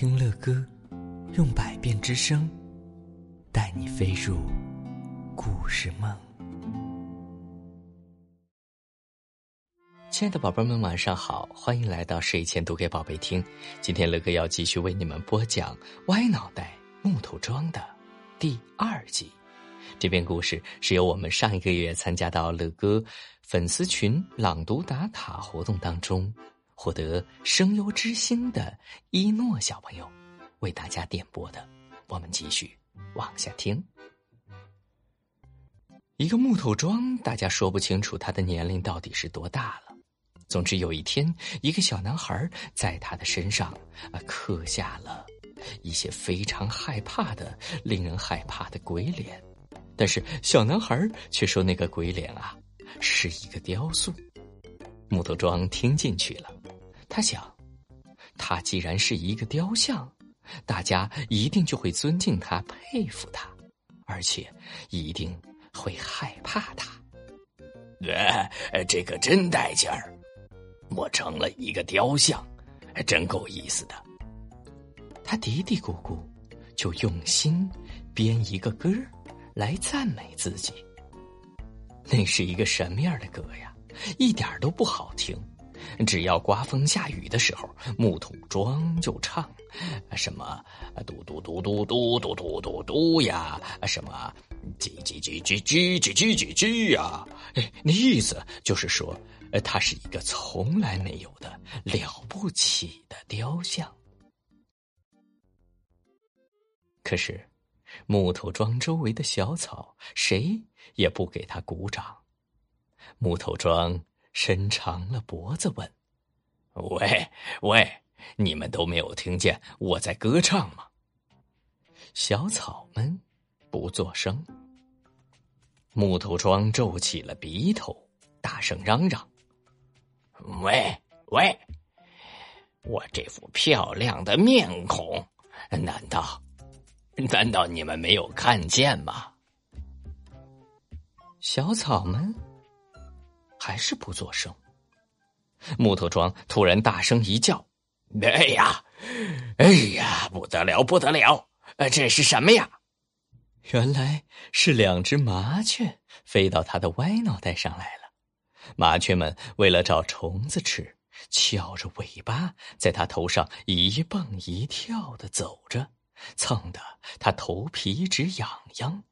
听乐歌，用百变之声，带你飞入故事梦。亲爱的宝贝们，晚上好，欢迎来到睡前读给宝贝听。今天乐哥要继续为你们播讲《歪脑袋木头桩》的第二集。这篇故事是由我们上一个月参加到乐哥粉丝群朗读打卡活动当中。获得声优之星的一诺小朋友为大家点播的，我们继续往下听。一个木头桩，大家说不清楚他的年龄到底是多大了。总之，有一天，一个小男孩在他的身上啊刻下了一些非常害怕的、令人害怕的鬼脸。但是，小男孩却说那个鬼脸啊是一个雕塑。木头桩听进去了。他想，他既然是一个雕像，大家一定就会尊敬他、佩服他，而且一定会害怕他。呃，这个真带劲儿！我成了一个雕像，真够意思的。他嘀嘀咕咕，就用心编一个歌来赞美自己。那是一个什么样的歌呀？一点都不好听。只要刮风下雨的时候，木头桩就唱，什么嘟嘟嘟嘟嘟嘟嘟嘟嘟呀，什么叽叽叽叽叽叽叽叽叽呀，那意思就是说，他是一个从来没有的了不起的雕像。可是，木头桩周围的小草谁也不给他鼓掌，木头桩。伸长了脖子问：“喂喂，你们都没有听见我在歌唱吗？”小草们不作声。木头桩皱起了鼻头，大声嚷嚷：“喂喂，我这副漂亮的面孔，难道难道你们没有看见吗？”小草们。还是不作声。木头桩突然大声一叫：“哎呀，哎呀，不得了，不得了！这是什么呀？”原来是两只麻雀飞到他的歪脑袋上来了。麻雀们为了找虫子吃，翘着尾巴在他头上一蹦一跳的走着，蹭得他头皮直痒痒。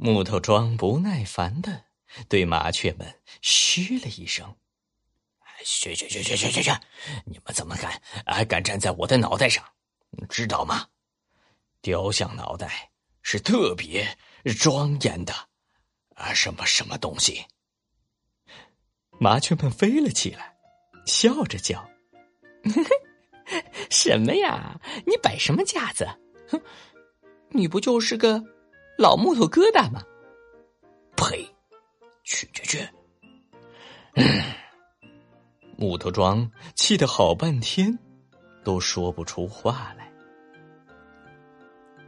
木头桩不耐烦的对麻雀们嘘了一声：“去去去去去去去！你们怎么敢还敢站在我的脑袋上？知道吗？雕像脑袋是特别庄严的啊！什么什么东西？”麻雀们飞了起来，笑着叫：“什么呀？你摆什么架子？哼，你不就是个……”老木头疙瘩吗？呸！去去去！木头桩气得好半天，都说不出话来。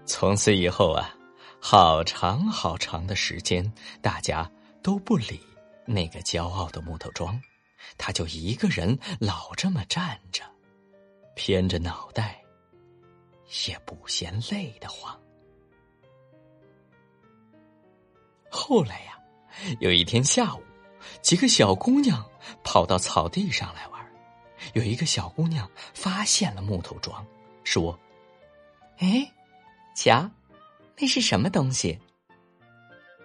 从此以后啊，好长好长的时间，大家都不理那个骄傲的木头桩，他就一个人老这么站着，偏着脑袋，也不嫌累得慌。后来呀，有一天下午，几个小姑娘跑到草地上来玩。有一个小姑娘发现了木头桩，说：“哎，瞧，那是什么东西？”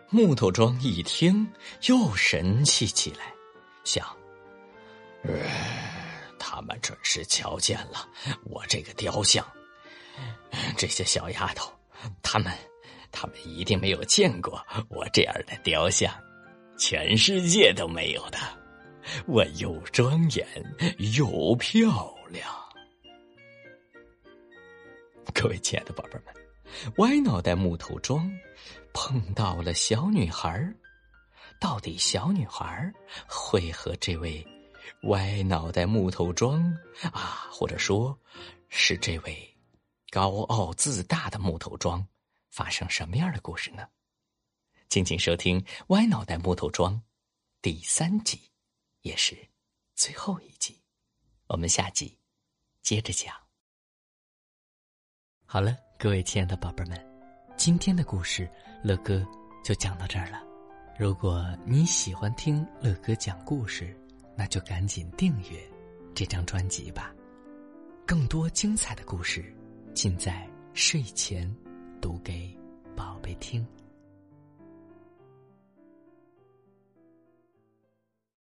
木头桩一听又神气起来，想：“他们准是瞧见了我这个雕像。这些小丫头，他们……”他们一定没有见过我这样的雕像，全世界都没有的。我又庄严又漂亮。各位亲爱的宝贝们，歪脑袋木头桩碰到了小女孩到底小女孩会和这位歪脑袋木头桩啊，或者说，是这位高傲自大的木头桩？发生什么样的故事呢？敬请收听《歪脑袋木头桩》第三集，也是最后一集。我们下集接着讲。好了，各位亲爱的宝贝们，今天的故事乐哥就讲到这儿了。如果你喜欢听乐哥讲故事，那就赶紧订阅这张专辑吧。更多精彩的故事，尽在睡前读给宝贝听。